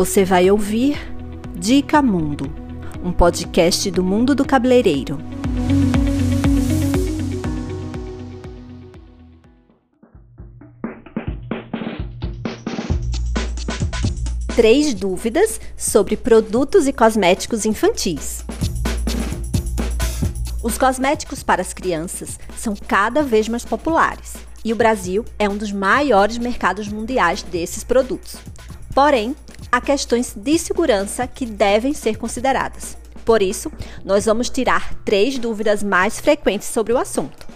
Você vai ouvir Dica Mundo, um podcast do mundo do cabeleireiro. Três dúvidas sobre produtos e cosméticos infantis. Os cosméticos para as crianças são cada vez mais populares e o Brasil é um dos maiores mercados mundiais desses produtos. Porém, há questões de segurança que devem ser consideradas. Por isso, nós vamos tirar três dúvidas mais frequentes sobre o assunto.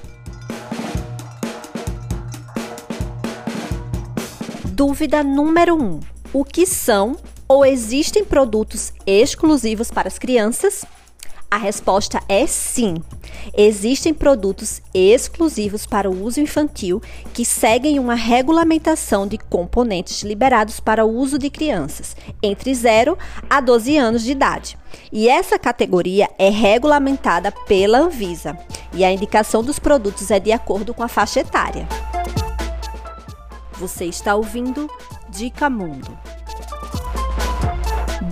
Dúvida número 1: um, O que são ou existem produtos exclusivos para as crianças? A resposta é sim. Existem produtos exclusivos para o uso infantil que seguem uma regulamentação de componentes liberados para o uso de crianças entre 0 a 12 anos de idade. E essa categoria é regulamentada pela Anvisa. E a indicação dos produtos é de acordo com a faixa etária. Você está ouvindo Dica Mundo.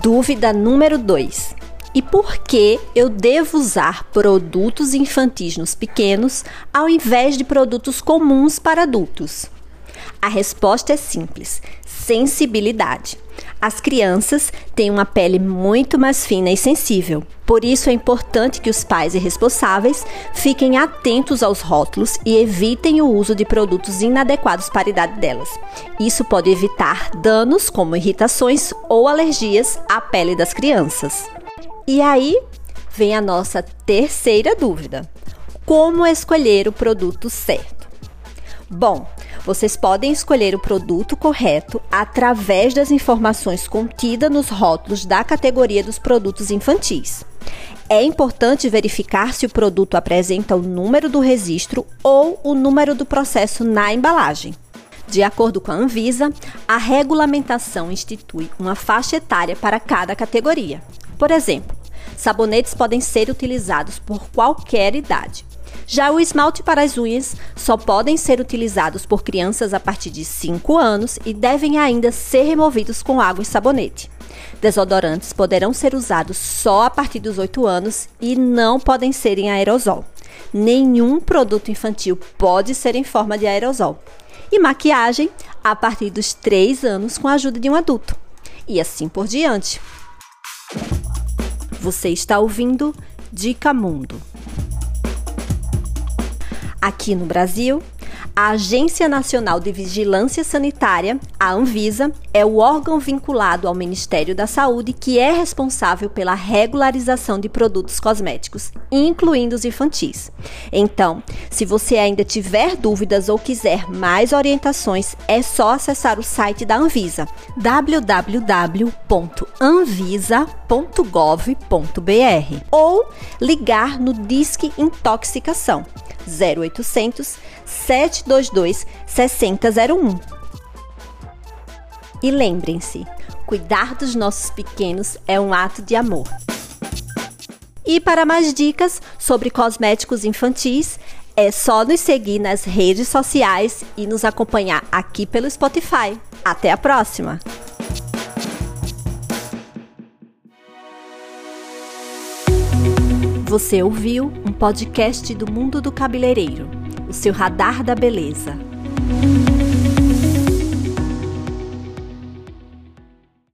Dúvida número 2. E por que eu devo usar produtos infantis nos pequenos ao invés de produtos comuns para adultos? A resposta é simples: sensibilidade. As crianças têm uma pele muito mais fina e sensível. Por isso é importante que os pais e responsáveis fiquem atentos aos rótulos e evitem o uso de produtos inadequados para a idade delas. Isso pode evitar danos como irritações ou alergias à pele das crianças. E aí vem a nossa terceira dúvida: como escolher o produto certo? Bom, vocês podem escolher o produto correto através das informações contidas nos rótulos da categoria dos produtos infantis. É importante verificar se o produto apresenta o número do registro ou o número do processo na embalagem. De acordo com a Anvisa, a regulamentação institui uma faixa etária para cada categoria. Por exemplo, sabonetes podem ser utilizados por qualquer idade. Já o esmalte para as unhas só podem ser utilizados por crianças a partir de 5 anos e devem ainda ser removidos com água e sabonete. Desodorantes poderão ser usados só a partir dos 8 anos e não podem ser em aerosol. Nenhum produto infantil pode ser em forma de aerosol. E maquiagem a partir dos 3 anos com a ajuda de um adulto. E assim por diante. Você está ouvindo Dica Mundo. Aqui no Brasil, a Agência Nacional de Vigilância Sanitária, a Anvisa, é o órgão vinculado ao Ministério da Saúde que é responsável pela regularização de produtos cosméticos, incluindo os infantis. Então, se você ainda tiver dúvidas ou quiser mais orientações, é só acessar o site da Anvisa, www.anvisa.gov.br ou ligar no Disque Intoxicação 0800 722 6001. E lembrem-se, cuidar dos nossos pequenos é um ato de amor. E para mais dicas sobre cosméticos infantis, é só nos seguir nas redes sociais e nos acompanhar aqui pelo Spotify. Até a próxima! Você ouviu um podcast do Mundo do Cabeleireiro, o seu radar da beleza.